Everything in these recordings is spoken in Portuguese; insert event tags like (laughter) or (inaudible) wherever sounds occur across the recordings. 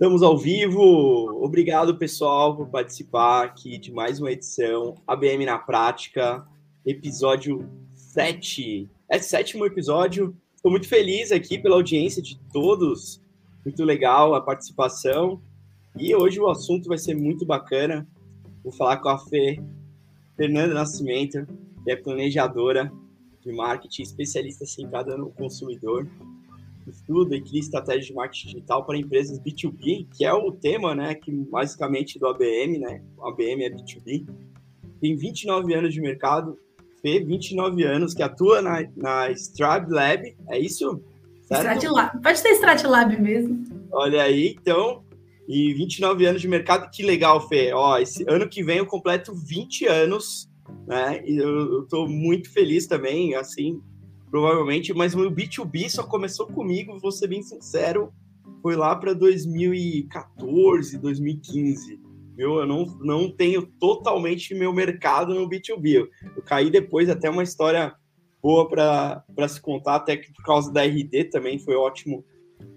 Estamos ao vivo. Obrigado, pessoal, por participar aqui de mais uma edição ABM na Prática, episódio 7. É sétimo episódio. Estou muito feliz aqui pela audiência de todos. Muito legal a participação. E hoje o assunto vai ser muito bacana. Vou falar com a Fê Fernanda Nascimento, que é planejadora de marketing, especialista centrada no consumidor estuda e cria estratégia de marketing digital para empresas B2B, que é o tema, né, que basicamente do ABM, né? O ABM é B2B. Tem 29 anos de mercado, Fê, 29 anos, que atua na, na Lab, é isso? Stratlab. Pode ser Stratlab mesmo. Olha aí, então, e 29 anos de mercado, que legal, Fê. Ó, esse ano que vem eu completo 20 anos, né? E eu, eu tô muito feliz também, assim, provavelmente, mas o B2B só começou comigo, vou ser bem sincero, foi lá para 2014, 2015. Viu? Eu não, não tenho totalmente meu mercado no B2B. Eu, eu caí depois, até uma história boa para se contar, até que por causa da RD também foi ótimo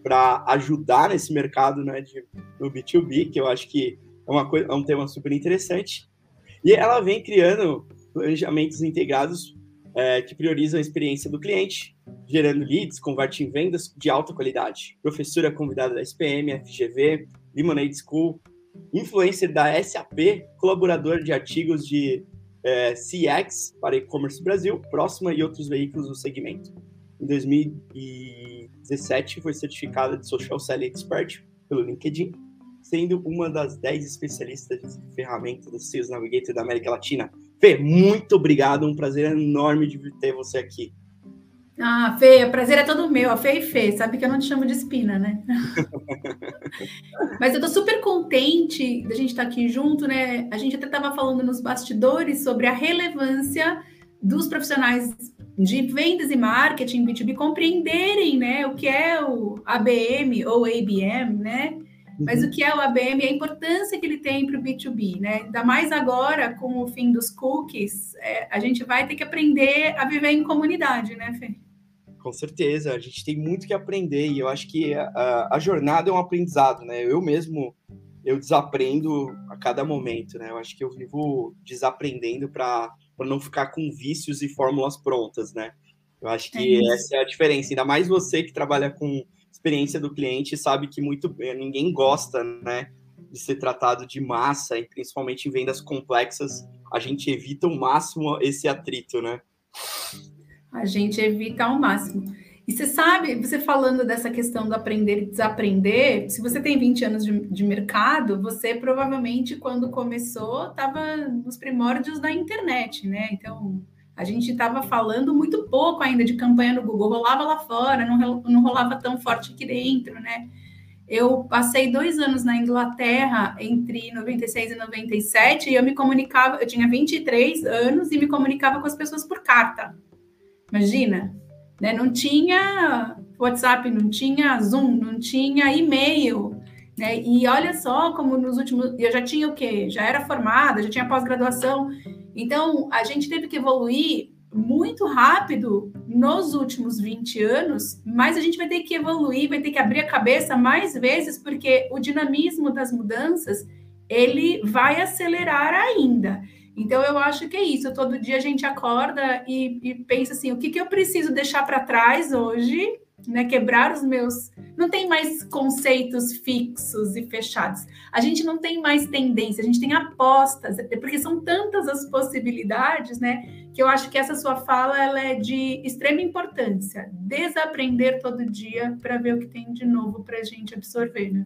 para ajudar nesse mercado né, de, no B2B, que eu acho que é, uma coisa, é um tema super interessante. E ela vem criando planejamentos integrados é, que priorizam a experiência do cliente, gerando leads, converte em vendas de alta qualidade. Professora convidada da SPM, FGV, Lemonade School, influencer da SAP, colaborador de artigos de é, CX para e-commerce Brasil, Próxima e outros veículos do segmento. Em 2017, foi certificada de Social Selling Expert pelo LinkedIn, sendo uma das 10 especialistas de ferramentas do Sales Navigator da América Latina Fê, muito obrigado, um prazer enorme de ter você aqui. Ah, Fê, o prazer é todo meu, a Fê e Fê, sabe que eu não te chamo de espina, né? (laughs) Mas eu tô super contente da gente estar aqui junto, né? A gente até estava falando nos bastidores sobre a relevância dos profissionais de vendas e marketing B2B compreenderem, né, o que é o ABM ou ABM, né? Mas uhum. o que é o ABM e a importância que ele tem para o B2B, né? Ainda mais agora, com o fim dos cookies, é, a gente vai ter que aprender a viver em comunidade, né, Fê? Com certeza, a gente tem muito que aprender e eu acho que a, a jornada é um aprendizado, né? Eu mesmo, eu desaprendo a cada momento, né? Eu acho que eu vivo desaprendendo para não ficar com vícios e fórmulas prontas, né? Eu acho que é essa é a diferença, ainda mais você que trabalha com experiência do cliente sabe que muito ninguém gosta, né, de ser tratado de massa, e principalmente em vendas complexas, a gente evita ao máximo esse atrito, né? A gente evita ao máximo. E você sabe, você falando dessa questão do aprender e desaprender, se você tem 20 anos de, de mercado, você provavelmente, quando começou, estava nos primórdios da internet, né? Então, a gente estava falando muito pouco ainda de campanha no Google, rolava lá fora, não, rolava tão forte aqui dentro, né? Eu passei dois anos na Inglaterra entre 96 e 97 e eu me comunicava, eu tinha 23 anos e me comunicava com as pessoas por carta. Imagina, né? Não tinha WhatsApp, não tinha Zoom, não tinha e-mail, né? E olha só como nos últimos, eu já tinha o quê? Já era formada, já tinha pós-graduação então, a gente teve que evoluir muito rápido nos últimos 20 anos, mas a gente vai ter que evoluir, vai ter que abrir a cabeça mais vezes, porque o dinamismo das mudanças ele vai acelerar ainda. Então, eu acho que é isso. Todo dia a gente acorda e, e pensa assim: o que, que eu preciso deixar para trás hoje né, quebrar os meus. Não tem mais conceitos fixos e fechados. A gente não tem mais tendência, a gente tem apostas, é porque são tantas as possibilidades, né? Que eu acho que essa sua fala ela é de extrema importância. Desaprender todo dia para ver o que tem de novo para a gente absorver, né?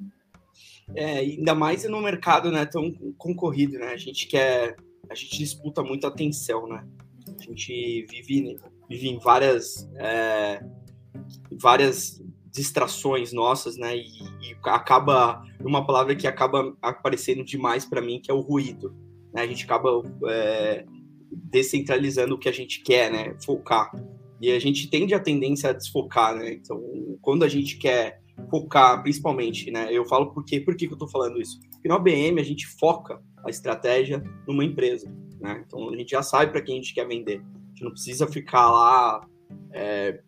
É, ainda mais no mercado né, tão concorrido, né? A gente quer, a gente disputa muito atenção, né? A gente vive, vive em várias é várias distrações nossas, né? E, e, acaba uma palavra que acaba aparecendo demais para mim, que é o ruído. Né? A gente acaba é, descentralizando o que a gente quer, né? Focar. E a gente tende a tendência a desfocar, né? Então, quando a gente quer focar, principalmente, né? Eu falo por quê? Por que, que eu tô falando isso? Porque no ABM a gente foca a estratégia numa empresa, né? Então a gente já sabe para quem a gente quer vender. A gente não precisa ficar lá é,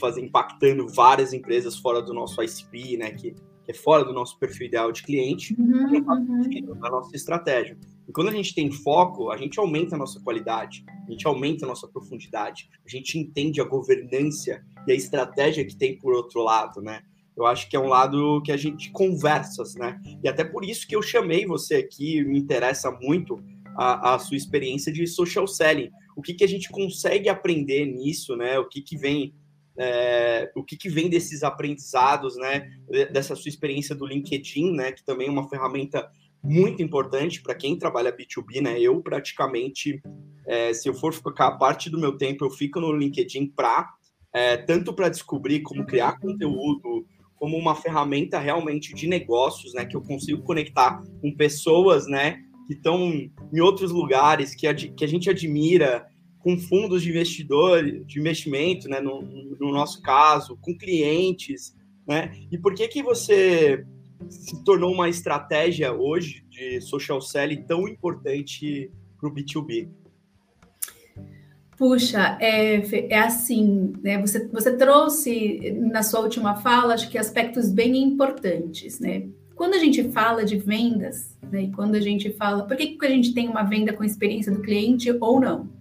fazer impactando várias empresas fora do nosso ICP, né? Que que é fora do nosso perfil ideal de cliente, uhum, sentido na nossa estratégia. E quando a gente tem foco, a gente aumenta a nossa qualidade, a gente aumenta a nossa profundidade, a gente entende a governança e a estratégia que tem por outro lado, né? Eu acho que é um lado que a gente conversa, né? E até por isso que eu chamei você aqui, me interessa muito a, a sua experiência de social selling. O que, que a gente consegue aprender nisso, né? O que, que vem é, o que, que vem desses aprendizados, né? Dessa sua experiência do LinkedIn, né? Que também é uma ferramenta muito importante para quem trabalha B2B, né? Eu praticamente, é, se eu for ficar parte do meu tempo, eu fico no LinkedIn para é, tanto para descobrir como criar conteúdo, como uma ferramenta realmente de negócios, né? Que eu consigo conectar com pessoas, né? Que estão em outros lugares que que a gente admira, com fundos de investidor, de investimento, né? No, no nosso caso, com clientes, né? E por que que você se tornou uma estratégia hoje de social selling tão importante para o B2B? Puxa, é, é assim, né? Você, você trouxe na sua última fala, acho que aspectos bem importantes, né? Quando a gente fala de vendas, né? E quando a gente fala, por que, que a gente tem uma venda com experiência do cliente ou não?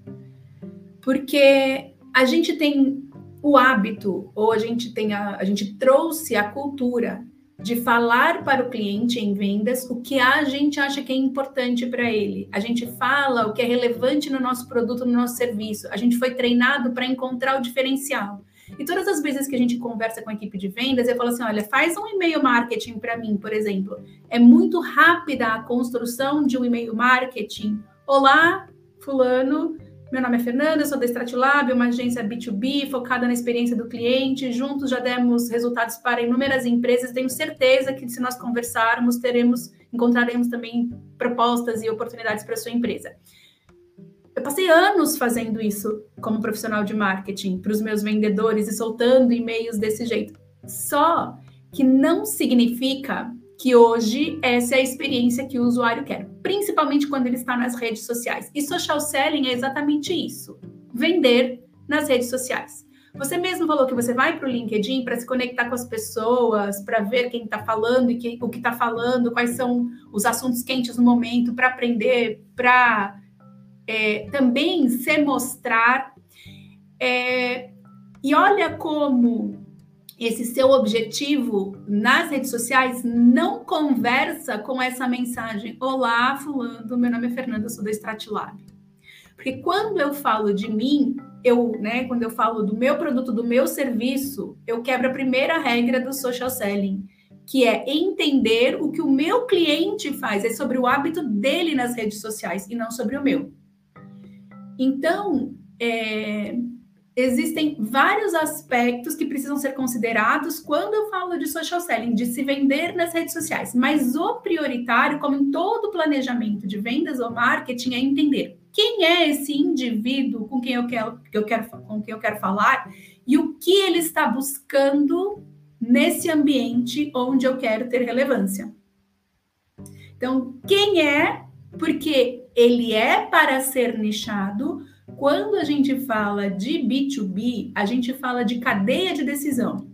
Porque a gente tem o hábito, ou a gente tem a, a gente trouxe a cultura de falar para o cliente em vendas o que a gente acha que é importante para ele. A gente fala o que é relevante no nosso produto, no nosso serviço. A gente foi treinado para encontrar o diferencial. E todas as vezes que a gente conversa com a equipe de vendas, eu falo assim: olha, faz um e-mail marketing para mim, por exemplo. É muito rápida a construção de um e-mail marketing. Olá, Fulano, meu nome é Fernanda, sou da Stratilab, uma agência B2B focada na experiência do cliente. Juntos já demos resultados para inúmeras empresas. Tenho certeza que se nós conversarmos, teremos, encontraremos também propostas e oportunidades para a sua empresa. Eu passei anos fazendo isso como profissional de marketing para os meus vendedores e soltando e-mails desse jeito. Só que não significa que hoje essa é a experiência que o usuário quer, principalmente quando ele está nas redes sociais. E social selling é exatamente isso: vender nas redes sociais. Você mesmo falou que você vai para o LinkedIn para se conectar com as pessoas, para ver quem está falando e o que está falando, quais são os assuntos quentes no momento, para aprender, para é, também se mostrar. É, e olha como esse seu objetivo nas redes sociais não conversa com essa mensagem: Olá, Fulano, meu nome é Fernanda, sou da Stratilab. Porque quando eu falo de mim, eu, né, quando eu falo do meu produto, do meu serviço, eu quebro a primeira regra do social selling, que é entender o que o meu cliente faz, é sobre o hábito dele nas redes sociais e não sobre o meu. Então, é, existem vários aspectos que precisam ser considerados quando eu falo de social selling, de se vender nas redes sociais. Mas o prioritário, como em todo planejamento de vendas ou marketing, é entender quem é esse indivíduo com quem eu quero, que eu quero, com quem eu quero falar e o que ele está buscando nesse ambiente onde eu quero ter relevância. Então, quem é? Porque ele é para ser nichado, quando a gente fala de B2B, a gente fala de cadeia de decisão.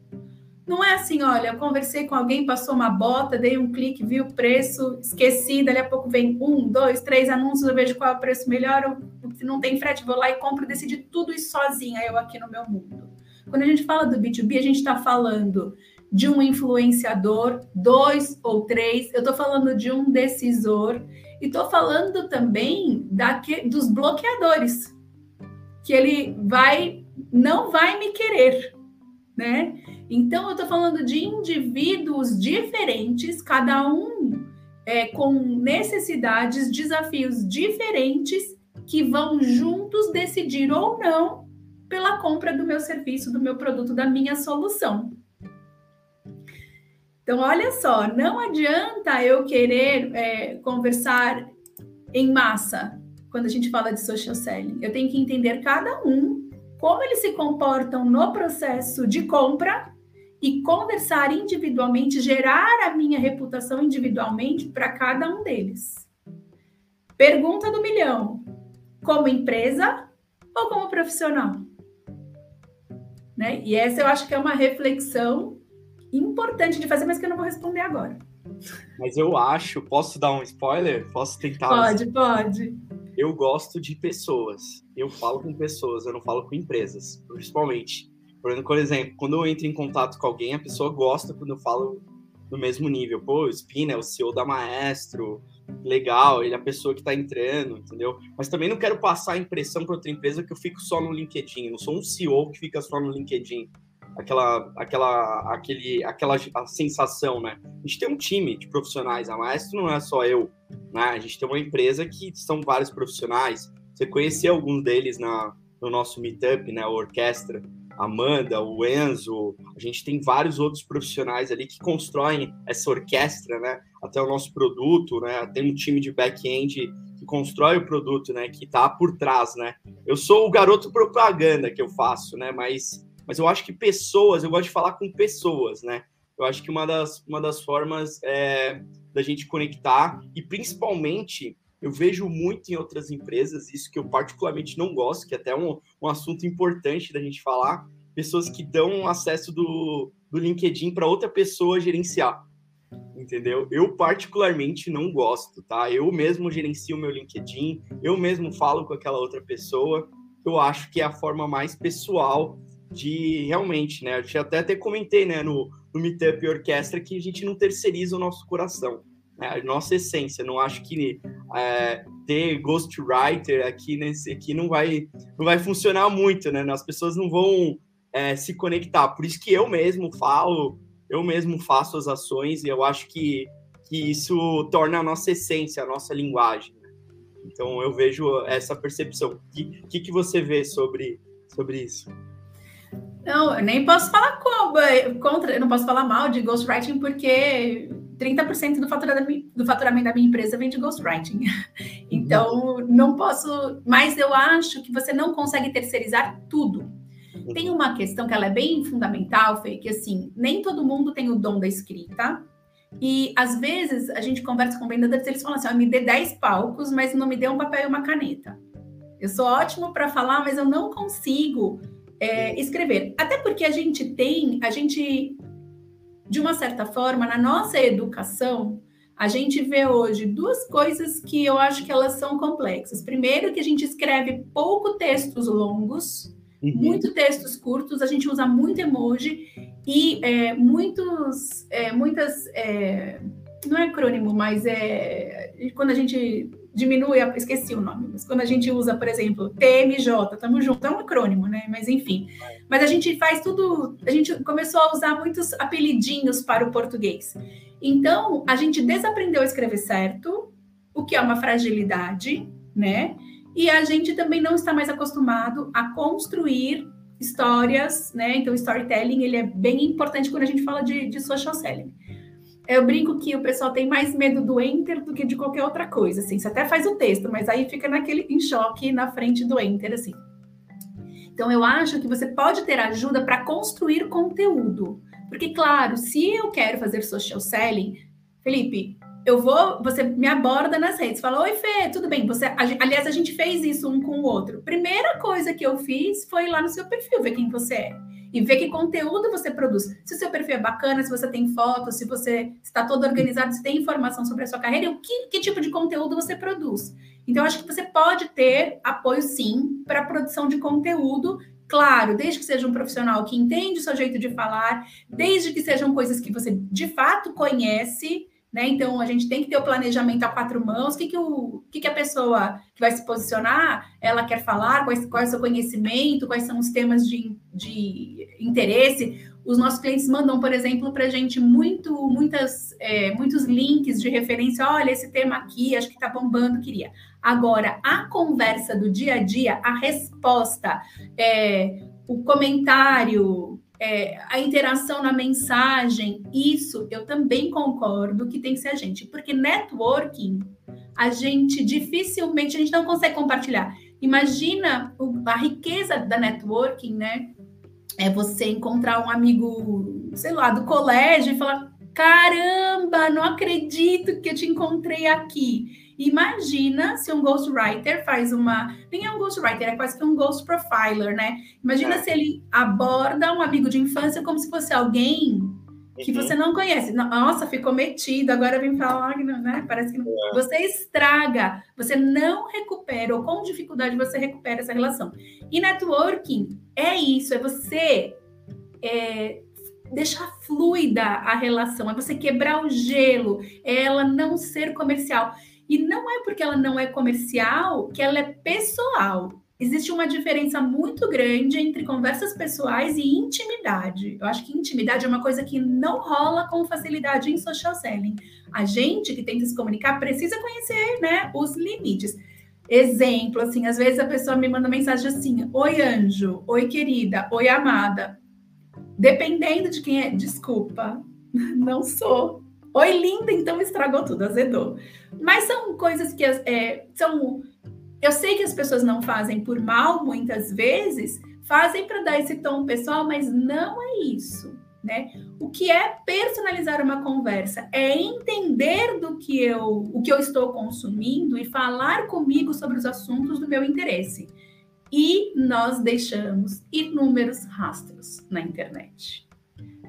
Não é assim, olha, conversei com alguém, passou uma bota, dei um clique, vi o preço, esqueci, dali a pouco vem um, dois, três anúncios, eu vejo qual é o preço melhor, se não tem frete, vou lá e compro, decidi tudo isso sozinha, eu aqui no meu mundo. Quando a gente fala do B2B, a gente está falando de um influenciador, dois ou três, eu estou falando de um decisor, e estou falando também daqui, dos bloqueadores, que ele vai não vai me querer, né? Então eu estou falando de indivíduos diferentes, cada um é, com necessidades, desafios diferentes que vão juntos decidir ou não pela compra do meu serviço, do meu produto, da minha solução. Então, olha só, não adianta eu querer é, conversar em massa, quando a gente fala de social selling. Eu tenho que entender cada um, como eles se comportam no processo de compra e conversar individualmente, gerar a minha reputação individualmente para cada um deles. Pergunta do milhão: como empresa ou como profissional? Né? E essa eu acho que é uma reflexão importante de fazer, mas que eu não vou responder agora. Mas eu acho, posso dar um spoiler? Posso tentar? Pode, pode. Eu gosto de pessoas. Eu falo com pessoas, eu não falo com empresas, principalmente. Por exemplo, quando eu entro em contato com alguém, a pessoa gosta quando eu falo no mesmo nível. Pô, o Spina é o CEO da Maestro, legal, ele é a pessoa que está entrando, entendeu? Mas também não quero passar a impressão para outra empresa que eu fico só no LinkedIn. Eu não sou um CEO que fica só no LinkedIn. Aquela, aquela, aquele, aquela sensação, né? A gente tem um time de profissionais. A Maestro não é só eu, né? A gente tem uma empresa que são vários profissionais. Você conhecia alguns deles na, no nosso meetup, né? A orquestra. Amanda, o Enzo, a gente tem vários outros profissionais ali que constroem essa orquestra, né? Até o nosso produto, né? Tem um time de back-end que constrói o produto, né? Que tá por trás, né? Eu sou o garoto propaganda que eu faço, né? Mas, mas eu acho que pessoas, eu gosto de falar com pessoas, né? Eu acho que uma das, uma das formas é, da gente conectar e principalmente eu vejo muito em outras empresas, isso que eu particularmente não gosto, que é até um, um assunto importante da gente falar, pessoas que dão acesso do, do LinkedIn para outra pessoa gerenciar. Entendeu? Eu particularmente não gosto, tá? Eu mesmo gerencio meu LinkedIn, eu mesmo falo com aquela outra pessoa. Eu acho que é a forma mais pessoal de realmente, né? Eu até até comentei, né, no, no Meetup Orquestra que a gente não terceiriza o nosso coração né, a nossa essência. Não acho que é, ter ghostwriter aqui nesse aqui não vai não vai funcionar muito, né? As pessoas não vão é, se conectar. Por isso que eu mesmo falo, eu mesmo faço as ações e eu acho que, que isso torna a nossa essência, a nossa linguagem. Né? Então eu vejo essa percepção. O que, que, que você vê sobre, sobre isso? Não, eu nem posso falar contra, eu não posso falar mal de ghostwriting porque 30% do faturamento, do faturamento da minha empresa vem de ghostwriting. (laughs) Então, não posso. Mas eu acho que você não consegue terceirizar tudo. Tem uma questão que ela é bem fundamental, Fê, que assim, nem todo mundo tem o dom da escrita. E às vezes a gente conversa com vendedores, eles falam assim: oh, me dê 10 palcos, mas não me dê um papel e uma caneta. Eu sou ótimo para falar, mas eu não consigo é, escrever. Até porque a gente tem, a gente de uma certa forma, na nossa educação, a gente vê hoje duas coisas que eu acho que elas são complexas. Primeiro, que a gente escreve pouco textos longos, uhum. muito textos curtos, a gente usa muito emoji e é, muitos, é, muitas, é, não é acrônimo, mas é quando a gente diminui, esqueci o nome, mas quando a gente usa, por exemplo, TMJ, estamos juntos, é um acrônimo, né? Mas enfim. Mas a gente faz tudo, a gente começou a usar muitos apelidinhos para o português. Então, a gente desaprendeu a escrever certo, o que é uma fragilidade, né? E a gente também não está mais acostumado a construir histórias, né? Então, storytelling, ele é bem importante quando a gente fala de, de social selling. Eu brinco que o pessoal tem mais medo do enter do que de qualquer outra coisa, assim. Você até faz o texto, mas aí fica naquele em choque na frente do enter, assim. Então, eu acho que você pode ter ajuda para construir conteúdo. Porque, claro, se eu quero fazer social selling, Felipe, eu vou, você me aborda nas redes, fala: Oi, Fê, tudo bem? Você, aliás, a gente fez isso um com o outro. Primeira coisa que eu fiz foi ir lá no seu perfil, ver quem você é e ver que conteúdo você produz. Se o seu perfil é bacana, se você tem fotos, se você está todo organizado, se tem informação sobre a sua carreira, e o que, que tipo de conteúdo você produz. Então, acho que você pode ter apoio, sim, para a produção de conteúdo Claro, desde que seja um profissional que entende o seu jeito de falar, desde que sejam coisas que você de fato conhece, né? Então, a gente tem que ter o planejamento a quatro mãos. O que, que, o, que, que a pessoa que vai se posicionar, ela quer falar, quais, qual é o seu conhecimento, quais são os temas de, de interesse. Os nossos clientes mandam, por exemplo, para a gente muito, muitas, é, muitos links de referência. Olha, esse tema aqui, acho que está bombando, queria. Agora, a conversa do dia a dia, a resposta, é, o comentário, é, a interação na mensagem, isso eu também concordo que tem que ser a gente, porque networking a gente dificilmente a gente não consegue compartilhar. Imagina a riqueza da networking, né? É você encontrar um amigo, sei lá, do colégio e falar: caramba, não acredito que eu te encontrei aqui. Imagina se um ghostwriter faz uma. Nem é um ghostwriter, é quase que um ghost profiler, né? Imagina é. se ele aborda um amigo de infância como se fosse alguém que você não conhece. Nossa, ficou metido, agora vem falar não, né? Parece que. É. Você estraga, você não recupera, ou com dificuldade você recupera essa relação. E networking é isso, é você é, deixar fluida a relação, é você quebrar o gelo, é ela não ser comercial. E não é porque ela não é comercial que ela é pessoal existe uma diferença muito grande entre conversas pessoais e intimidade. Eu acho que intimidade é uma coisa que não rola com facilidade em social selling. A gente que tenta se comunicar precisa conhecer, né, os limites. Exemplo, assim, às vezes a pessoa me manda mensagem assim: "Oi anjo, oi querida, oi amada". Dependendo de quem é, desculpa, (laughs) não sou. Oi linda, então estragou tudo, azedou. Mas são coisas que é, são eu sei que as pessoas não fazem por mal, muitas vezes, fazem para dar esse tom pessoal, mas não é isso. Né? O que é personalizar uma conversa é entender do que eu, o que eu estou consumindo e falar comigo sobre os assuntos do meu interesse. E nós deixamos inúmeros rastros na internet.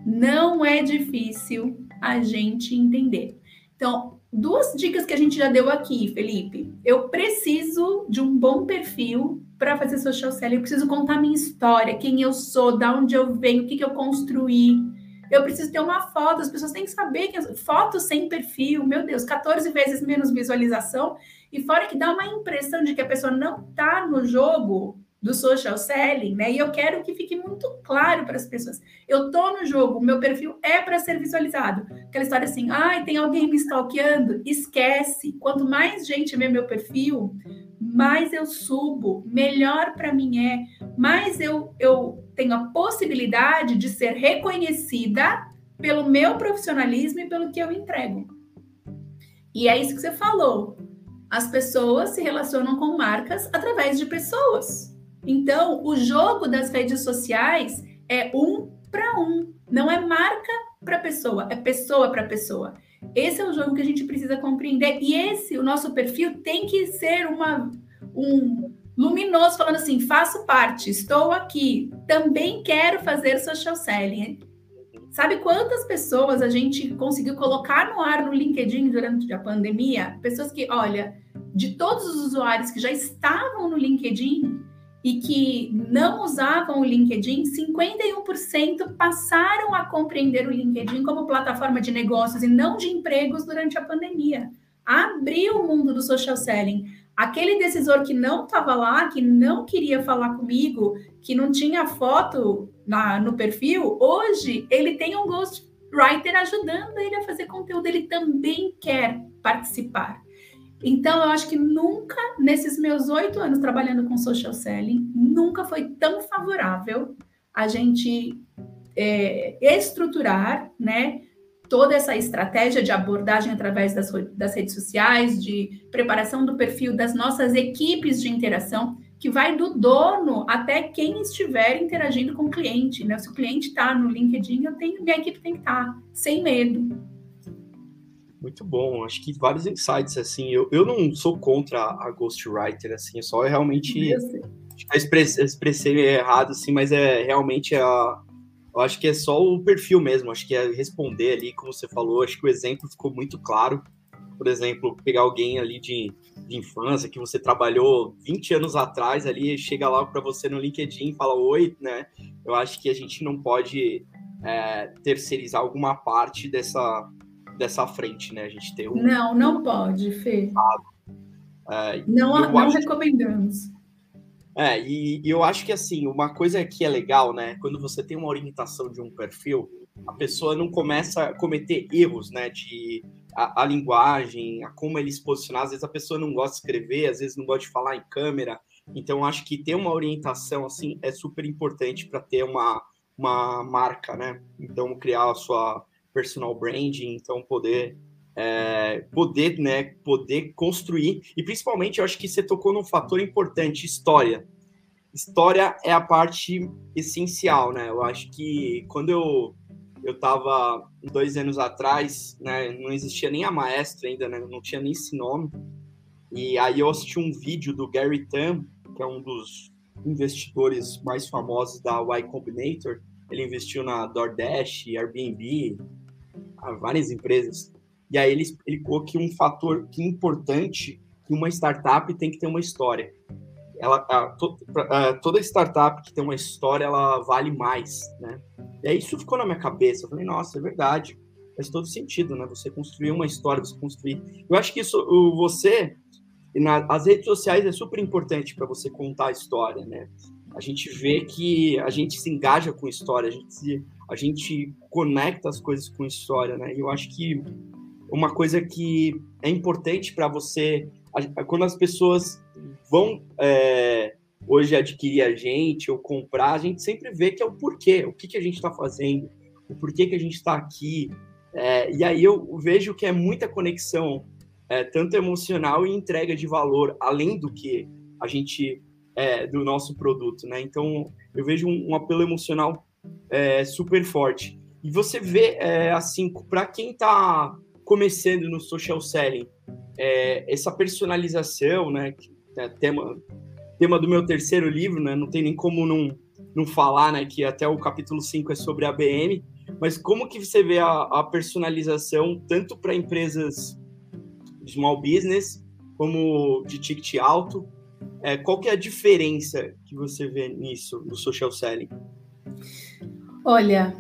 Não é difícil a gente entender. Então, duas dicas que a gente já deu aqui, Felipe. Eu preciso de um bom perfil para fazer social selling. Eu preciso contar minha história, quem eu sou, da onde eu venho, o que, que eu construí. Eu preciso ter uma foto, as pessoas têm que saber que foto sem perfil, meu Deus, 14 vezes menos visualização. E fora que dá uma impressão de que a pessoa não está no jogo do social selling, né? E eu quero que fique muito claro para as pessoas. Eu tô no jogo, meu perfil é para ser visualizado. Aquela história assim, ai, tem alguém me stalkeando? Esquece. Quanto mais gente vê meu perfil, mais eu subo, melhor para mim é, mais eu, eu tenho a possibilidade de ser reconhecida pelo meu profissionalismo e pelo que eu entrego. E é isso que você falou. As pessoas se relacionam com marcas através de pessoas. Então, o jogo das redes sociais é um para um, não é marca para pessoa, é pessoa para pessoa. Esse é o jogo que a gente precisa compreender. E esse, o nosso perfil, tem que ser uma, um luminoso, falando assim: faço parte, estou aqui, também quero fazer social selling. Sabe quantas pessoas a gente conseguiu colocar no ar no LinkedIn durante a pandemia? Pessoas que, olha, de todos os usuários que já estavam no LinkedIn, e que não usavam o LinkedIn, 51% passaram a compreender o LinkedIn como plataforma de negócios e não de empregos durante a pandemia. Abriu o mundo do social selling. Aquele decisor que não estava lá, que não queria falar comigo, que não tinha foto na, no perfil, hoje ele tem um ghostwriter ajudando ele a fazer conteúdo, ele também quer participar. Então, eu acho que nunca, nesses meus oito anos trabalhando com social selling, nunca foi tão favorável a gente é, estruturar, né, toda essa estratégia de abordagem através das, das redes sociais, de preparação do perfil das nossas equipes de interação, que vai do dono até quem estiver interagindo com o cliente. Né? Se o cliente está no LinkedIn, eu tenho, minha equipe tem que estar, tá, sem medo. Muito bom, acho que vários insights, assim, eu, eu não sou contra a Ghostwriter, assim, eu só realmente, acho que eu expressei, expressei errado, assim, mas é realmente a, eu acho que é só o perfil mesmo, acho que é responder ali, como você falou, acho que o exemplo ficou muito claro, por exemplo, pegar alguém ali de, de infância, que você trabalhou 20 anos atrás ali, chega lá para você no LinkedIn e fala oi, né, eu acho que a gente não pode é, terceirizar alguma parte dessa dessa frente, né? A gente tem um. Não, não pode, Fê. É, não não recomendamos. É, e, e, eu acho que assim, uma coisa que é legal, né? Quando você tem uma orientação de um perfil, a pessoa não começa a cometer erros, né? De a, a linguagem, a como ele se posicionar. Às vezes a pessoa não gosta de escrever, às vezes não gosta de falar em câmera. Então, acho que ter uma orientação assim é super importante para ter uma, uma marca, né? Então, criar a sua personal branding, então poder é, poder, né, poder construir e principalmente eu acho que você tocou num fator importante, história. História é a parte essencial, né? Eu acho que quando eu eu estava dois anos atrás, né, não existia nem a maestra ainda, né, não tinha nem esse nome. E aí eu assisti um vídeo do Gary Tam, que é um dos investidores mais famosos da Y Combinator. Ele investiu na DoorDash, Airbnb, a várias empresas. E aí ele explicou que um fator que é importante que uma startup tem que ter uma história. Ela, a, to, a, toda startup que tem uma história, ela vale mais, né? E aí isso ficou na minha cabeça. Eu falei, nossa, é verdade. Faz todo sentido, né? Você construir uma história, você construir. Eu acho que isso, o, você, na, as redes sociais é super importante para você contar a história, né? A gente vê que a gente se engaja com história, a gente, se, a gente conecta as coisas com história, né? E eu acho que uma coisa que é importante para você, quando as pessoas vão é, hoje adquirir a gente ou comprar, a gente sempre vê que é o porquê, o que, que a gente está fazendo, o porquê que a gente está aqui. É, e aí eu vejo que é muita conexão, é, tanto emocional e entrega de valor, além do que a gente é, do nosso produto, né? Então eu vejo um, um apelo emocional é, super forte. E você vê é, assim, para quem está começando no social selling, é, essa personalização, né? Que é tema tema do meu terceiro livro, né? Não tem nem como não, não falar, né? Que até o capítulo 5 é sobre a BM. Mas como que você vê a, a personalização tanto para empresas small business como de ticket alto? É, qual que é a diferença que você vê nisso, no social selling? Olha,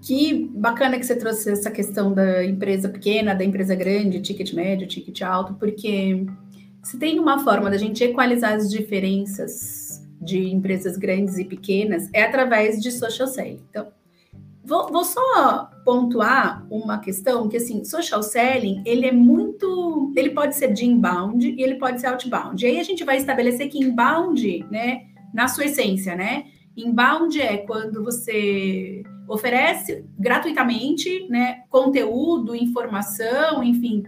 que bacana que você trouxe essa questão da empresa pequena, da empresa grande, ticket médio, ticket alto, porque se tem uma forma da gente equalizar as diferenças de empresas grandes e pequenas, é através de social selling. Então, vou, vou só pontuar uma questão que, assim, social selling, ele é muito... Ele pode ser de inbound e ele pode ser outbound. E aí a gente vai estabelecer que inbound, né, na sua essência, né, inbound é quando você oferece gratuitamente né, conteúdo, informação, enfim,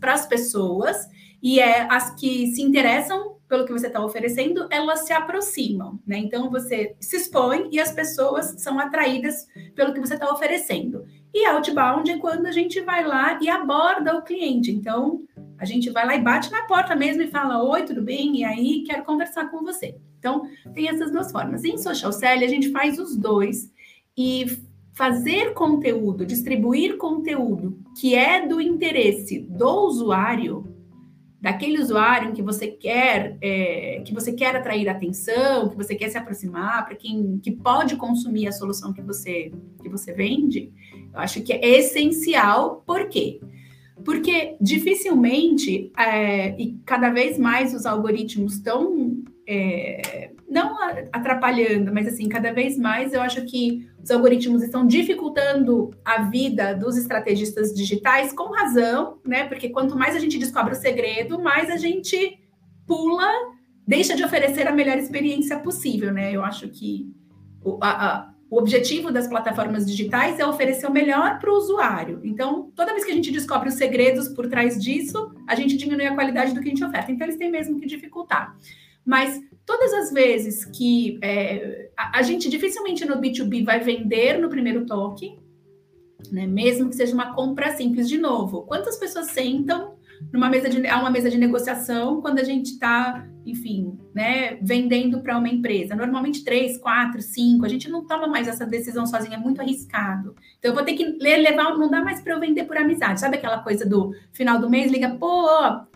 para as pessoas, e é as que se interessam pelo que você está oferecendo, elas se aproximam, né? Então você se expõe e as pessoas são atraídas pelo que você está oferecendo. E outbound é quando a gente vai lá e aborda o cliente. Então a gente vai lá e bate na porta mesmo e fala: Oi, tudo bem? E aí quero conversar com você. Então tem essas duas formas. Em social selling a gente faz os dois e fazer conteúdo, distribuir conteúdo que é do interesse do usuário daquele usuário em que você quer é, que você quer atrair atenção, que você quer se aproximar, para quem que pode consumir a solução que você que você vende, eu acho que é essencial. Por quê? Porque dificilmente é, e cada vez mais os algoritmos estão é, não atrapalhando, mas assim, cada vez mais eu acho que os algoritmos estão dificultando a vida dos estrategistas digitais com razão, né? Porque quanto mais a gente descobre o segredo, mais a gente pula, deixa de oferecer a melhor experiência possível, né? Eu acho que o, a, a, o objetivo das plataformas digitais é oferecer o melhor para o usuário. Então, toda vez que a gente descobre os segredos por trás disso, a gente diminui a qualidade do que a gente oferta. Então, eles têm mesmo que dificultar. Mas todas as vezes que é, a, a, gente dificilmente no B2B vai vender no primeiro toque, né? Mesmo que seja uma compra simples de novo. Quantas pessoas sentam numa mesa de a uma mesa de negociação quando a gente está, enfim, né, vendendo para uma empresa? Normalmente três, quatro, cinco. A gente não toma mais essa decisão sozinha, é muito arriscado. Então eu vou ter que levar, não dá mais para eu vender por amizade. Sabe aquela coisa do final do mês, liga, pô,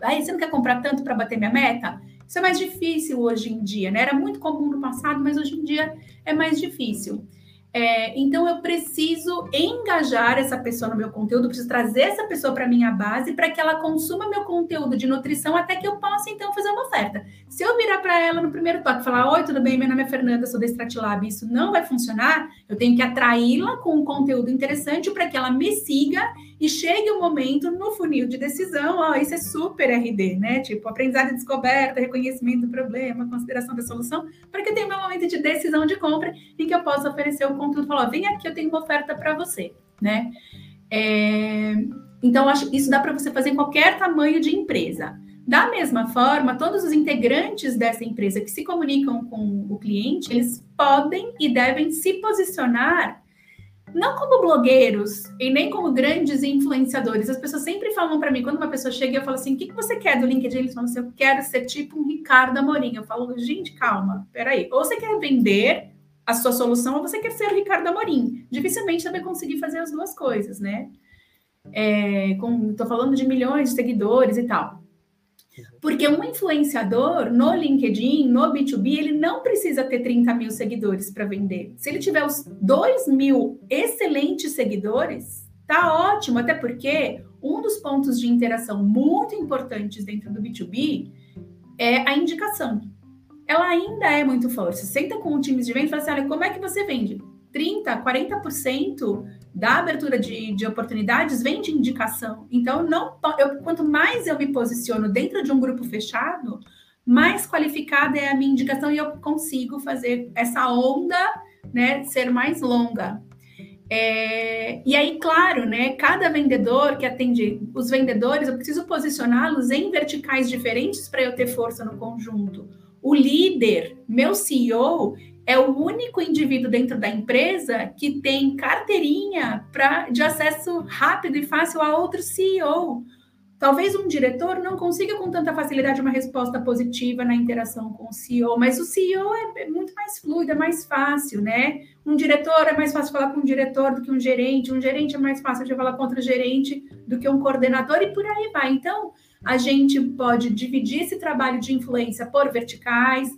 aí você não quer comprar tanto para bater minha meta? Isso é mais difícil hoje em dia, né? Era muito comum no passado, mas hoje em dia é mais difícil. É, então eu preciso engajar essa pessoa no meu conteúdo, preciso trazer essa pessoa para minha base para que ela consuma meu conteúdo de nutrição até que eu possa então fazer uma oferta. Se eu virar para ela no primeiro toque e falar: Oi, tudo bem? Meu nome é Fernanda, sou da Stratilab, isso não vai funcionar, eu tenho que atraí-la com um conteúdo interessante para que ela me siga e chegue o um momento no funil de decisão, ó, isso é super RD, né? Tipo, aprendizado e descoberta, reconhecimento do problema, consideração da solução, para que tenha meu momento de decisão de compra em que eu possa oferecer o conteúdo, falar, ó, vem aqui, eu tenho uma oferta para você, né? É... Então, acho isso dá para você fazer em qualquer tamanho de empresa. Da mesma forma, todos os integrantes dessa empresa que se comunicam com o cliente, eles podem e devem se posicionar não como blogueiros e nem como grandes influenciadores. As pessoas sempre falam para mim, quando uma pessoa chega e eu falo assim, o que, que você quer do LinkedIn? Eles falam assim, eu quero ser tipo um Ricardo Amorim. Eu falo, gente, calma, peraí. Ou você quer vender a sua solução ou você quer ser o Ricardo Amorim. Dificilmente vai conseguir fazer as duas coisas, né? É, falando de milhões de seguidores e tal. Porque um influenciador no LinkedIn, no B2B, ele não precisa ter 30 mil seguidores para vender. Se ele tiver os 2 mil excelentes seguidores, tá ótimo, até porque um dos pontos de interação muito importantes dentro do B2B é a indicação. Ela ainda é muito forte. Senta com o time de venda e fala assim: olha, como é que você vende? 30%, 40% da abertura de, de oportunidades vem de indicação. Então, não, eu, quanto mais eu me posiciono dentro de um grupo fechado, mais qualificada é a minha indicação e eu consigo fazer essa onda né, ser mais longa. É, e aí, claro, né? Cada vendedor que atende os vendedores, eu preciso posicioná-los em verticais diferentes para eu ter força no conjunto. O líder, meu CEO, é o único indivíduo dentro da empresa que tem carteirinha pra, de acesso rápido e fácil a outro CEO. Talvez um diretor não consiga com tanta facilidade uma resposta positiva na interação com o CEO, mas o CEO é muito mais fluido, é mais fácil, né? Um diretor é mais fácil falar com um diretor do que um gerente, um gerente é mais fácil de falar com outro gerente do que um coordenador e por aí vai. Então, a gente pode dividir esse trabalho de influência por verticais,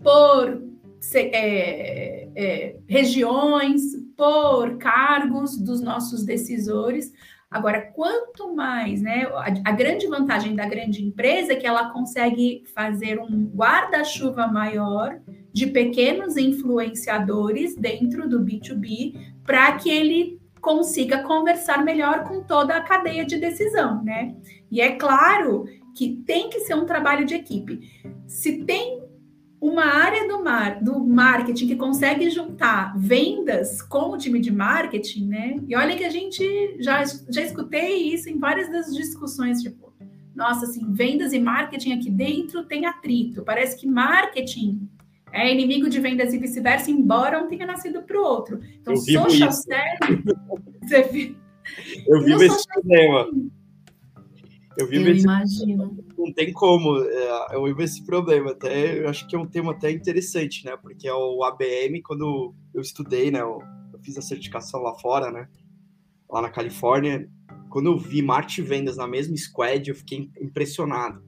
por é, é, regiões, por cargos dos nossos decisores. Agora, quanto mais, né? A, a, grande vantagem da grande empresa é que ela consegue fazer um guarda-chuva maior de pequenos influenciadores dentro do B2B para que ele consiga conversar melhor com toda a cadeia de decisão, né? E é claro que tem que ser um trabalho de equipe. Se tem uma área do, mar, do marketing que consegue juntar vendas com o time de marketing, né? E olha que a gente já, já escutei isso em várias das discussões, tipo, nossa, assim, vendas e marketing aqui dentro tem atrito. Parece que marketing é inimigo de vendas e vice-versa, embora um tenha nascido para o outro. Então, social selling. Você viu? Eu vivo (laughs) esse problema. Eu vivo eu esse imagino. Não tem como. É, eu vivo esse problema. Até eu acho que é um tema até interessante, né? Porque é o ABM, quando eu estudei, né? Eu, eu fiz a certificação lá fora, né? Lá na Califórnia. Quando eu vi marketing vendas na mesma squad, eu fiquei impressionado.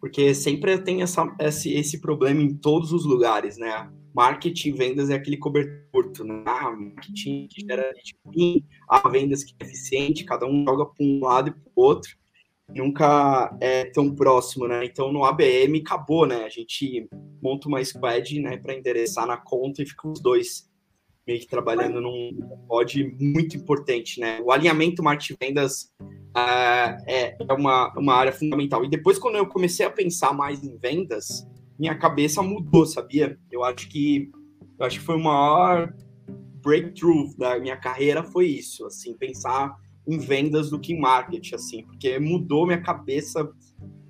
Porque sempre tem essa, esse, esse problema em todos os lugares, né? Marketing vendas é aquele cobertor, né? Ah, marketing que gera ruim, a vendas que é eficiente, cada um joga para um lado e para o outro nunca é tão próximo, né? Então no ABM acabou, né? A gente monta uma squad, né, para endereçar na conta e fica os dois meio que trabalhando num pod muito importante, né? O alinhamento marketing vendas uh, é, é uma, uma área fundamental. E depois quando eu comecei a pensar mais em vendas, minha cabeça mudou, sabia? Eu acho que eu acho que foi o maior breakthrough da minha carreira foi isso, assim, pensar em vendas do que em marketing, assim, porque mudou minha cabeça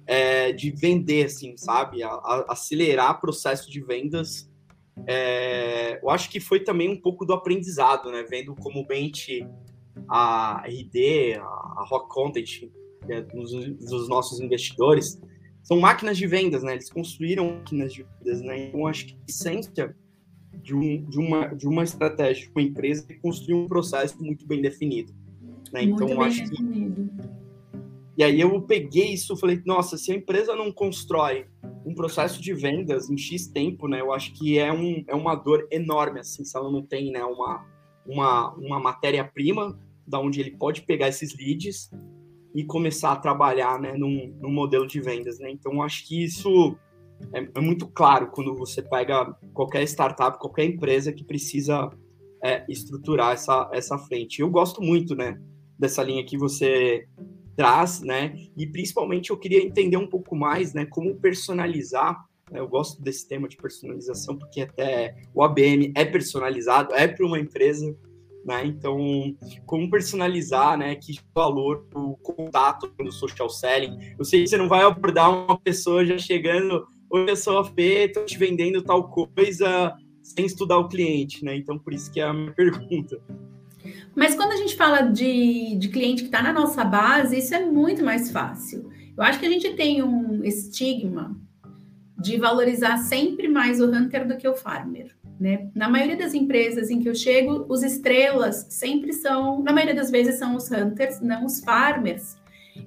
é, de vender, assim, sabe? A, a, acelerar processo de vendas. É, eu acho que foi também um pouco do aprendizado, né? Vendo como mente a RD, a, Rock Content, é dos, dos, nossos investidores, são máquinas de vendas, né? Eles construíram máquinas de vendas, né? Então, acho que a essência de, um, de, uma, de uma estratégia de uma empresa é construir um processo muito bem definido. Né? Então, acho que. E aí eu peguei isso e falei, nossa, se a empresa não constrói um processo de vendas em X tempo, né? Eu acho que é, um, é uma dor enorme, assim, se ela não tem né, uma, uma, uma matéria-prima da onde ele pode pegar esses leads e começar a trabalhar né, num, num modelo de vendas, né? Então, acho que isso é, é, muito claro quando você pega qualquer startup, qualquer empresa que precisa é, estruturar essa, essa frente. Eu gosto muito, né? Dessa linha que você traz, né? E principalmente eu queria entender um pouco mais, né, como personalizar. Né? Eu gosto desse tema de personalização porque até o ABM é personalizado, é para uma empresa, né? Então, como personalizar, né? Que valor o contato no social selling. Eu sei que você não vai abordar uma pessoa já chegando, oi, a Fê, tô te vendendo tal coisa sem estudar o cliente, né? Então, por isso que é a minha (laughs) pergunta. Mas quando a gente fala de, de cliente que está na nossa base, isso é muito mais fácil. Eu acho que a gente tem um estigma de valorizar sempre mais o hunter do que o farmer. Né? Na maioria das empresas em que eu chego, os estrelas sempre são, na maioria das vezes, são os hunters, não os farmers.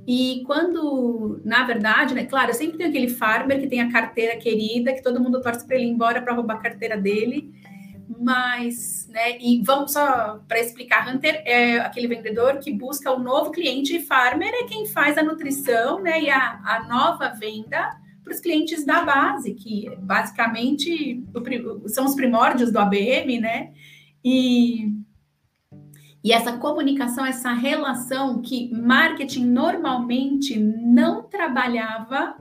E quando, na verdade, né, claro, sempre tenho aquele farmer que tem a carteira querida, que todo mundo torce para ele ir embora para roubar a carteira dele. Mas, né, e vamos só para explicar, Hunter é aquele vendedor que busca o novo cliente e farmer é quem faz a nutrição, né, e a, a nova venda para os clientes da base, que basicamente são os primórdios do ABM, né? E e essa comunicação, essa relação que marketing normalmente não trabalhava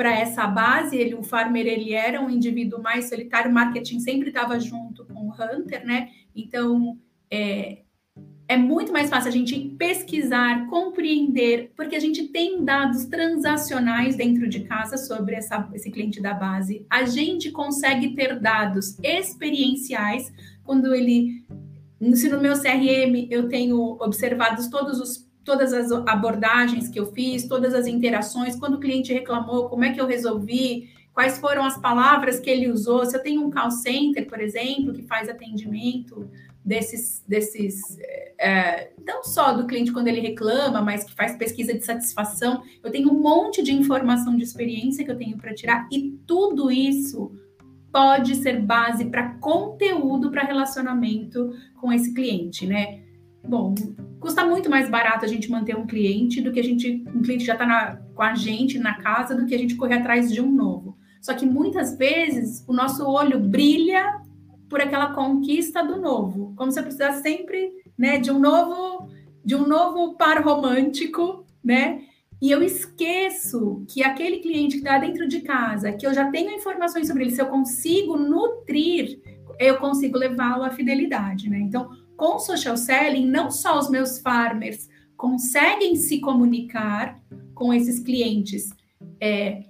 para essa base, ele, o farmer ele era um indivíduo mais solitário, o marketing sempre estava junto com o hunter, né? Então é, é muito mais fácil a gente pesquisar, compreender, porque a gente tem dados transacionais dentro de casa sobre essa, esse cliente da base. A gente consegue ter dados experienciais quando ele se no meu CRM eu tenho observado todos os, todas as abordagens que eu fiz, todas as interações, quando o cliente reclamou, como é que eu resolvi, quais foram as palavras que ele usou. Se eu tenho um call center, por exemplo, que faz atendimento desses, desses é, não só do cliente quando ele reclama, mas que faz pesquisa de satisfação, eu tenho um monte de informação de experiência que eu tenho para tirar, e tudo isso pode ser base para conteúdo para relacionamento com esse cliente, né? Bom, custa muito mais barato a gente manter um cliente do que a gente, um cliente já está com a gente na casa do que a gente correr atrás de um novo. Só que muitas vezes o nosso olho brilha por aquela conquista do novo, como se eu precisasse sempre, né, de um novo, de um novo par romântico, né? E eu esqueço que aquele cliente que está dentro de casa, que eu já tenho informações sobre ele, se eu consigo nutrir, eu consigo levá-lo à fidelidade, né? Então, com social selling, não só os meus farmers conseguem se comunicar com esses clientes, é,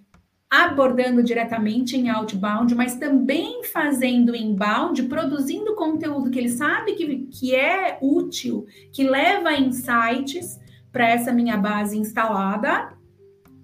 abordando diretamente em outbound, mas também fazendo inbound, produzindo conteúdo que ele sabe que, que é útil, que leva insights para essa minha base instalada,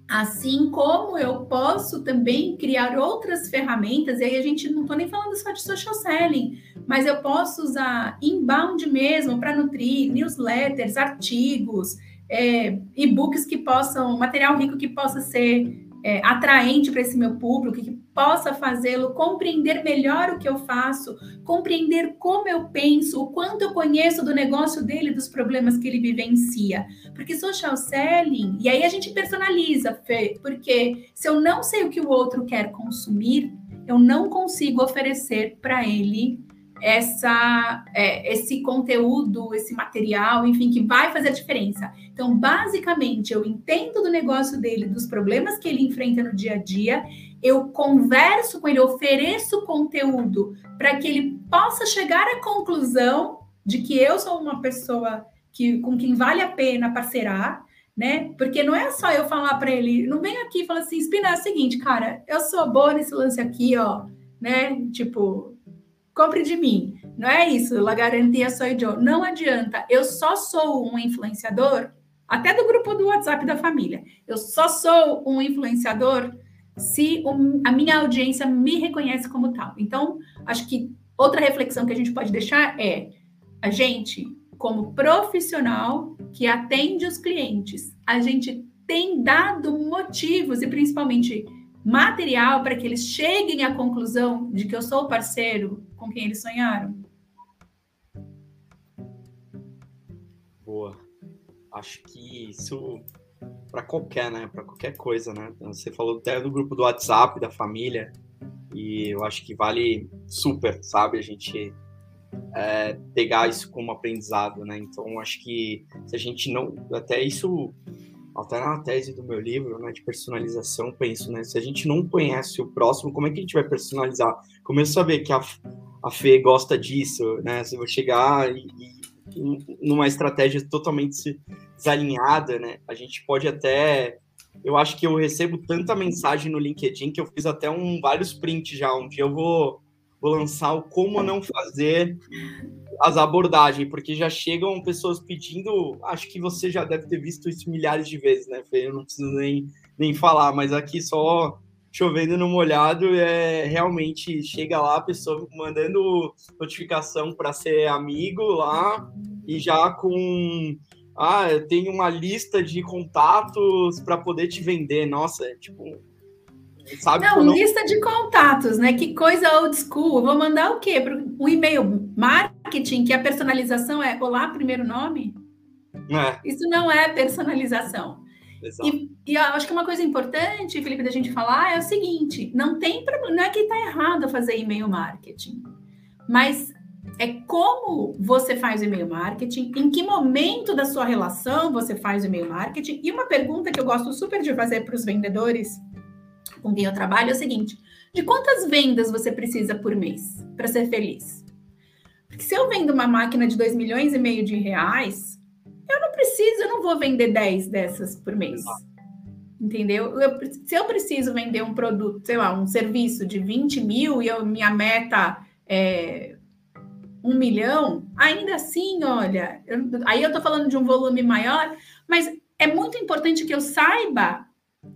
assim como eu posso também criar outras ferramentas, e aí a gente não estou nem falando só de social selling, mas eu posso usar inbound mesmo para nutrir newsletters, artigos, é, e-books que possam, material rico que possa ser é, atraente para esse meu público, que possa fazê-lo compreender melhor o que eu faço, compreender como eu penso, o quanto eu conheço do negócio dele, dos problemas que ele vivencia. Porque social selling, e aí a gente personaliza, Fê, porque se eu não sei o que o outro quer consumir, eu não consigo oferecer para ele essa, é, esse conteúdo, esse material, enfim, que vai fazer a diferença. Então, basicamente, eu entendo do negócio dele, dos problemas que ele enfrenta no dia a dia, eu converso com ele, ofereço conteúdo para que ele possa chegar à conclusão de que eu sou uma pessoa que, com quem vale a pena parceirar, né? Porque não é só eu falar para ele, não vem aqui e fala assim, Espina, é o seguinte, cara, eu sou boa nesse lance aqui, ó, né? Tipo, compre de mim. Não é isso, la garantia sou eu. Não adianta. Eu só sou um influenciador, até do grupo do WhatsApp da família. Eu só sou um influenciador se a minha audiência me reconhece como tal. Então, acho que outra reflexão que a gente pode deixar é a gente, como profissional que atende os clientes, a gente tem dado motivos e principalmente material para que eles cheguem à conclusão de que eu sou o parceiro com quem eles sonharam? Boa. Acho que isso para qualquer, né? Para qualquer coisa, né? Você falou até do grupo do WhatsApp, da família, e eu acho que vale super, sabe? A gente é, pegar isso como aprendizado, né? Então, acho que se a gente não. Até isso até na tese do meu livro, né, de personalização, penso, né, se a gente não conhece o próximo, como é que a gente vai personalizar? Como eu saber que a, a Fê gosta disso, né, se eu vou chegar e, e numa estratégia totalmente desalinhada, né, a gente pode até, eu acho que eu recebo tanta mensagem no LinkedIn que eu fiz até um, vários prints já, um dia eu vou, vou lançar o como não fazer as abordagens, porque já chegam pessoas pedindo. Acho que você já deve ter visto isso milhares de vezes, né, Fê? Eu não preciso nem, nem falar, mas aqui só chovendo no molhado, é realmente chega lá a pessoa mandando notificação para ser amigo lá e já com ah, eu tenho uma lista de contatos para poder te vender. Nossa, é tipo Sabe não, não, lista de contatos, né? Que coisa old school. vou mandar o quê? O e-mail marketing, que a personalização é olá, primeiro nome? É. Isso não é personalização. E, e eu acho que uma coisa importante, Felipe, da gente falar é o seguinte: não tem problema, não é que está errado fazer e-mail marketing, mas é como você faz o e-mail marketing, em que momento da sua relação você faz o e-mail marketing. E uma pergunta que eu gosto super de fazer para os vendedores com quem eu trabalho é o seguinte: de quantas vendas você precisa por mês para ser feliz? Porque se eu vendo uma máquina de 2 milhões e meio de reais, eu não preciso, eu não vou vender 10 dessas por mês. Entendeu? Eu, se eu preciso vender um produto, sei lá, um serviço de 20 mil e eu, minha meta é um milhão, ainda assim, olha, eu, aí eu tô falando de um volume maior, mas é muito importante que eu saiba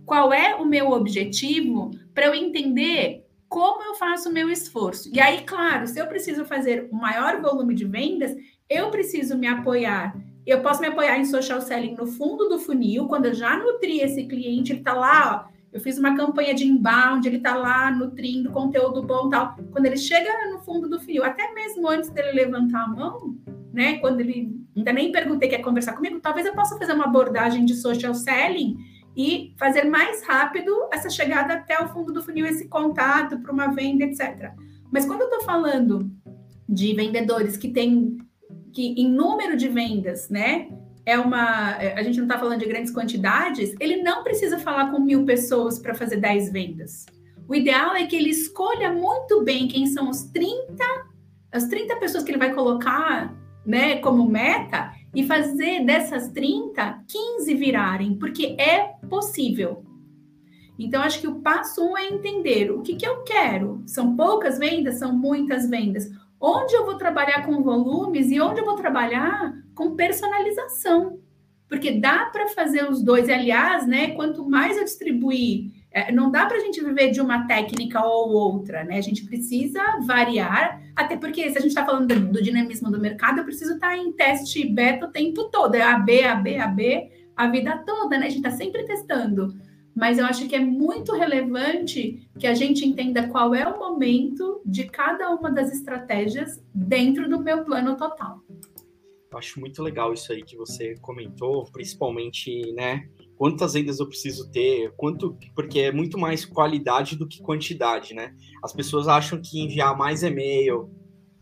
qual é o meu objetivo para eu entender como eu faço o meu esforço. E aí, claro, se eu preciso fazer um maior volume de vendas, eu preciso me apoiar. Eu posso me apoiar em social selling no fundo do funil, quando eu já nutri esse cliente, ele está lá, ó, eu fiz uma campanha de inbound, ele está lá nutrindo conteúdo bom tal. Quando ele chega no fundo do funil, até mesmo antes dele levantar a mão, né? Quando ele ainda nem perguntei quer conversar comigo, talvez eu possa fazer uma abordagem de social selling e fazer mais rápido essa chegada até o fundo do funil, esse contato para uma venda, etc. Mas quando eu estou falando de vendedores que têm que em número de vendas, né? É uma. A gente não está falando de grandes quantidades, ele não precisa falar com mil pessoas para fazer 10 vendas. O ideal é que ele escolha muito bem quem são os 30, as 30 pessoas que ele vai colocar né, como meta e fazer dessas 30, 15 virarem, porque é possível. Então, acho que o passo um é entender o que, que eu quero. São poucas vendas, são muitas vendas. Onde eu vou trabalhar com volumes e onde eu vou trabalhar com personalização. Porque dá para fazer os dois. E, aliás, né, quanto mais eu distribuir é, não dá para a gente viver de uma técnica ou outra, né? A gente precisa variar, até porque se a gente está falando do, do, dinamismo do mercado, eu preciso estar tá em teste beta o tempo todo, é AB, AB, AB, a vida toda, né? A gente está sempre testando. Mas eu acho que é muito relevante que a gente entenda qual é o momento de cada uma das estratégias dentro do meu plano total. Eu acho muito legal isso aí que você comentou, principalmente, né? Quantas vendas eu preciso ter, quanto, porque é muito mais qualidade do que quantidade, né? As pessoas acham que enviar mais e-mail,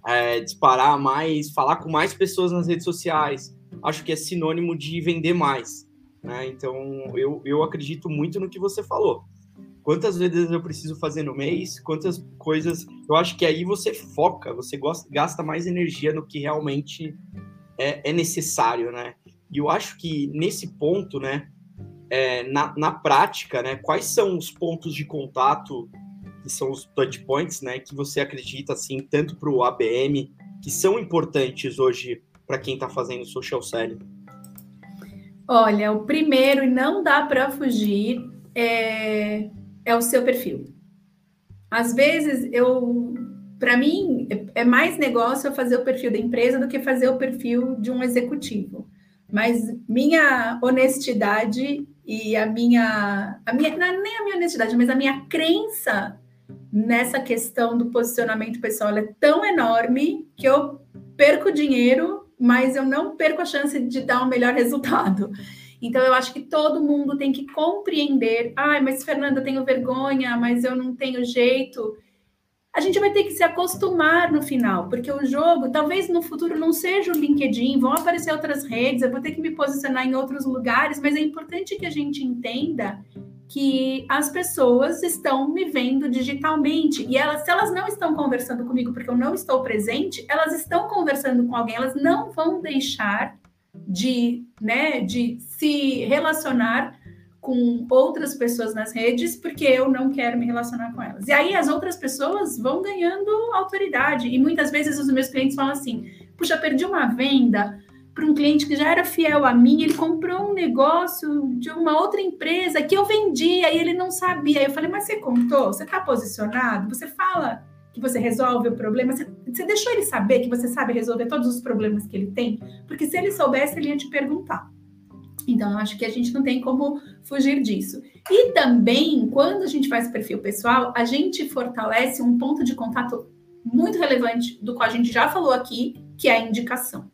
é, disparar mais, falar com mais pessoas nas redes sociais, acho que é sinônimo de vender mais, né? Então, eu, eu acredito muito no que você falou. Quantas vezes eu preciso fazer no mês, quantas coisas. Eu acho que aí você foca, você gosta, gasta mais energia no que realmente é, é necessário, né? E eu acho que nesse ponto, né, é, na, na prática, né, quais são os pontos de contato, que são os touch points, né, que você acredita, assim, tanto para o ABM, que são importantes hoje para quem está fazendo social selling? Olha, o primeiro, e não dá para fugir, é, é o seu perfil. Às vezes, eu, para mim, é mais negócio eu fazer o perfil da empresa do que fazer o perfil de um executivo. Mas minha honestidade e a minha, a minha não é nem a minha honestidade, mas a minha crença nessa questão do posicionamento pessoal é tão enorme que eu perco dinheiro, mas eu não perco a chance de dar um melhor resultado. Então, eu acho que todo mundo tem que compreender. Ai, mas Fernanda, eu tenho vergonha, mas eu não tenho jeito a gente vai ter que se acostumar no final, porque o jogo, talvez no futuro não seja o LinkedIn, vão aparecer outras redes, eu vou ter que me posicionar em outros lugares, mas é importante que a gente entenda que as pessoas estão me vendo digitalmente e elas, se elas não estão conversando comigo porque eu não estou presente, elas estão conversando com alguém, elas não vão deixar de, né, de se relacionar com outras pessoas nas redes porque eu não quero me relacionar com elas. E aí as outras pessoas vão ganhando autoridade. E muitas vezes os meus clientes falam assim: puxa, perdi uma venda para um cliente que já era fiel a mim, ele comprou um negócio de uma outra empresa que eu vendia e ele não sabia. Eu falei, mas você contou? Você está posicionado? Você fala que você resolve o problema? Você, você deixou ele saber que você sabe resolver todos os problemas que ele tem? Porque se ele soubesse, ele ia te perguntar. Então, acho que a gente não tem como fugir disso. E também, quando a gente faz perfil pessoal, a gente fortalece um ponto de contato muito relevante do qual a gente já falou aqui, que é a indicação.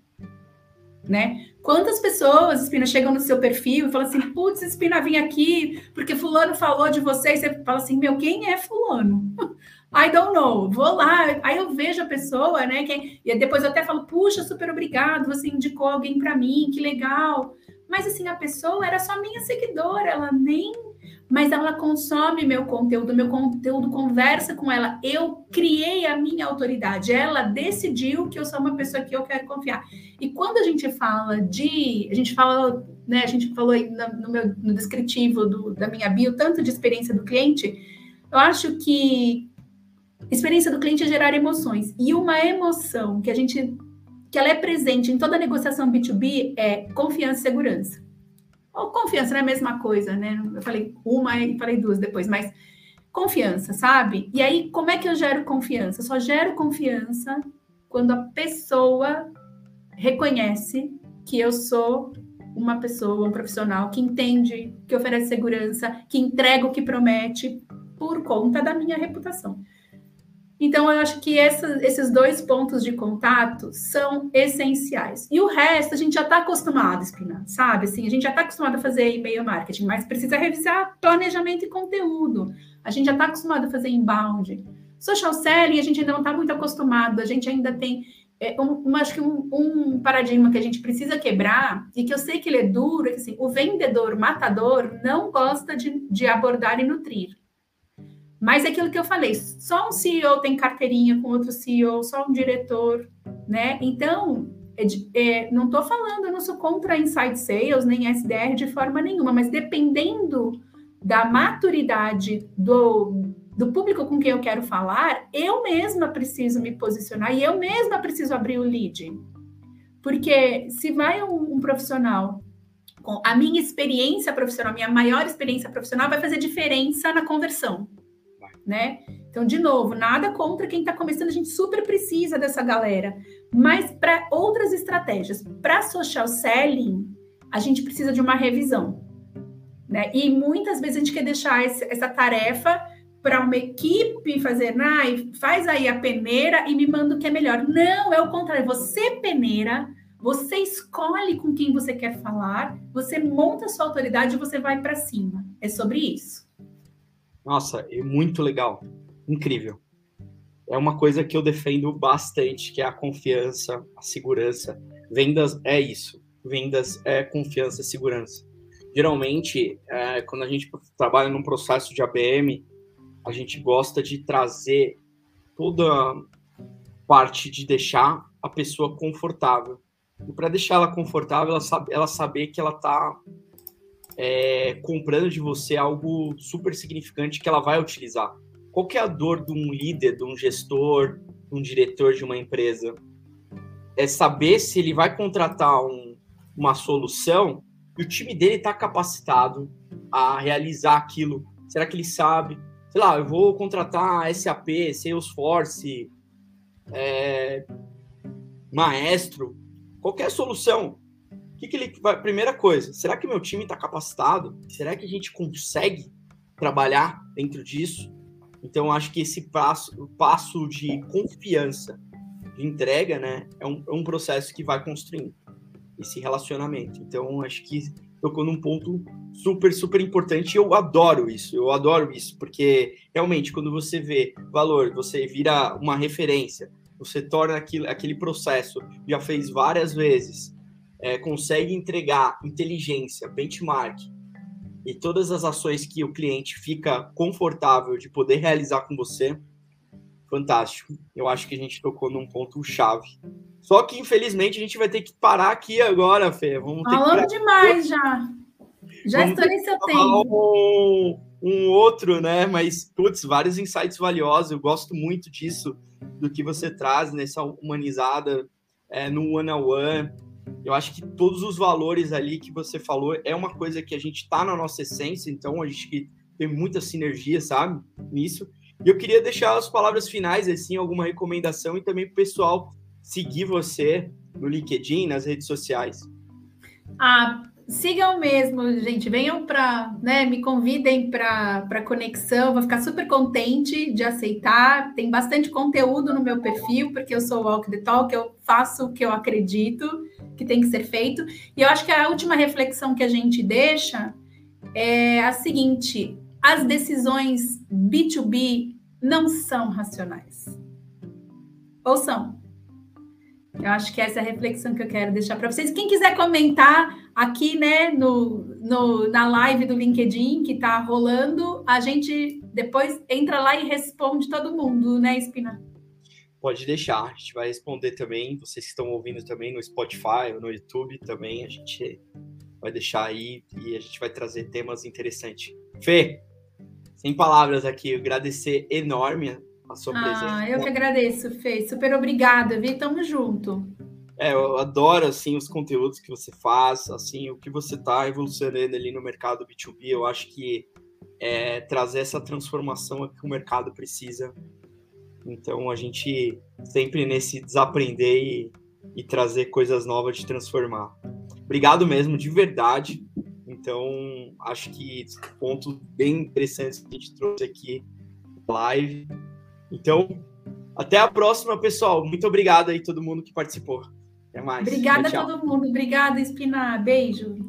Né? Quantas pessoas, Espina, chegam no seu perfil e falam assim: putz, Espina, vim aqui porque Fulano falou de você, e você fala assim: meu, quem é Fulano? (laughs) I don't know, vou lá, aí eu vejo a pessoa, né? Que, e depois eu até falo: puxa, super obrigado, você indicou alguém para mim, que legal. Mas assim, a pessoa era só minha seguidora, ela nem. Mas ela consome meu conteúdo, meu conteúdo conversa com ela. Eu criei a minha autoridade. Ela decidiu que eu sou uma pessoa que eu quero confiar. E quando a gente fala de. A gente fala, né? A gente falou aí no, meu, no descritivo do, da minha bio, tanto de experiência do cliente. Eu acho que experiência do cliente é gerar emoções. E uma emoção que a gente que ela é presente em toda negociação B2B é confiança e segurança. Ou confiança não é a mesma coisa, né? Eu falei uma e falei duas depois, mas confiança, sabe? E aí, como é que eu gero confiança? Eu só gero confiança quando a pessoa reconhece que eu sou uma pessoa, um profissional que entende, que oferece segurança, que entrega o que promete por conta da minha reputação. Então, eu acho que essa, esses dois pontos de contato são essenciais. E o resto, a gente já está acostumado, Espina, sabe? Assim, a gente já está acostumado a fazer e-mail marketing, mas precisa revisar planejamento e conteúdo. A gente já está acostumado a fazer inbound. Social selling, a gente ainda não está muito acostumado. A gente ainda tem, é, um, acho que um, um, paradigma que a gente precisa quebrar, e que eu sei que ele é duro, é que assim, o vendedor matador não gosta de, de abordar e nutrir. Mas é aquilo que eu falei, só um CEO tem carteirinha com outro CEO, só um diretor, né? Então, é, é, não estou falando, eu não sou contra inside sales nem SDR de forma nenhuma, mas dependendo da maturidade do, do público com quem eu quero falar, eu mesma preciso me posicionar e eu mesma preciso abrir o lead. Porque se vai um, um profissional com a minha experiência profissional, minha maior experiência profissional, vai fazer diferença na conversão né? Então, de novo, nada contra quem está começando, a gente super precisa dessa galera. Mas para outras estratégias, para social selling, a gente precisa de uma revisão. Né? E muitas vezes a gente quer deixar essa tarefa para uma equipe fazer, Nai, faz aí a peneira e me manda o que é melhor. Não, é o contrário. Você peneira, você escolhe com quem você quer falar, você monta a sua autoridade e você vai para cima. É sobre isso. Nossa, é muito legal. Incrível. É uma coisa que eu defendo bastante, que é a confiança, a segurança. Vendas é isso. Vendas é confiança e segurança. Geralmente, é, quando a gente trabalha num processo de ABM, a gente gosta de trazer toda parte de deixar a pessoa confortável. E para deixar ela confortável, ela, sabe, ela saber que ela está é, comprando de você algo super significante que ela vai utilizar. Qual é a dor de um líder, de um gestor, de um diretor de uma empresa? É saber se ele vai contratar um, uma solução e o time dele está capacitado a realizar aquilo. Será que ele sabe? Sei lá, eu vou contratar SAP, Salesforce, é, Maestro, qualquer solução o que, que ele vai. Primeira coisa, será que meu time está capacitado? Será que a gente consegue trabalhar dentro disso? Então, acho que esse passo, passo de confiança, de entrega, né, é um, é um processo que vai construindo esse relacionamento. Então, acho que tocou num ponto super, super importante. Eu adoro isso, eu adoro isso, porque realmente, quando você vê valor, você vira uma referência, você torna aquilo, aquele processo, já fez várias vezes, é, consegue entregar inteligência, benchmark e todas as ações que o cliente fica confortável de poder realizar com você, fantástico. Eu acho que a gente tocou num ponto chave. Só que infelizmente a gente vai ter que parar aqui agora, Fê. Vamos ter Falando que... demais já. Já Vamos estou em seu tempo. Um, um outro, né? Mas, putz, vários insights valiosos. Eu gosto muito disso, do que você traz nessa humanizada é, no one-on-one. Eu acho que todos os valores ali que você falou é uma coisa que a gente está na nossa essência, então a gente tem muita sinergia, sabe, nisso. E eu queria deixar as palavras finais, assim, alguma recomendação e também para o pessoal seguir você no LinkedIn, nas redes sociais. Ah, sigam mesmo, gente. Venham para, né? Me convidem para conexão. Vou ficar super contente de aceitar. Tem bastante conteúdo no meu perfil, porque eu sou walk the talk, eu faço o que eu acredito que tem que ser feito. E eu acho que a última reflexão que a gente deixa é a seguinte: as decisões B2B não são racionais. Ou são? Eu acho que essa é a reflexão que eu quero deixar para vocês. Quem quiser comentar aqui, né, no, no, na live do LinkedIn que está rolando, a gente depois entra lá e responde todo mundo, né, Espina? Pode deixar, a gente vai responder também. Vocês que estão ouvindo também no Spotify ou no YouTube também, a gente vai deixar aí e a gente vai trazer temas interessantes. Fê, sem palavras aqui, agradecer enorme a sua ah, presença. Ah, eu que agradeço, Fê. Super obrigada, Vi. Tamo junto. É, eu adoro, assim, os conteúdos que você faz, assim, o que você está evolucionando ali no mercado B2B. Eu acho que é, trazer essa transformação que o mercado precisa. Então, a gente sempre nesse desaprender e, e trazer coisas novas de transformar. Obrigado mesmo, de verdade. Então, acho que pontos bem interessantes que a gente trouxe aqui na live. Então, até a próxima, pessoal. Muito obrigado aí todo mundo que participou. Até mais. Obrigada tchau, tchau. a todo mundo. Obrigada, Espina. Beijo.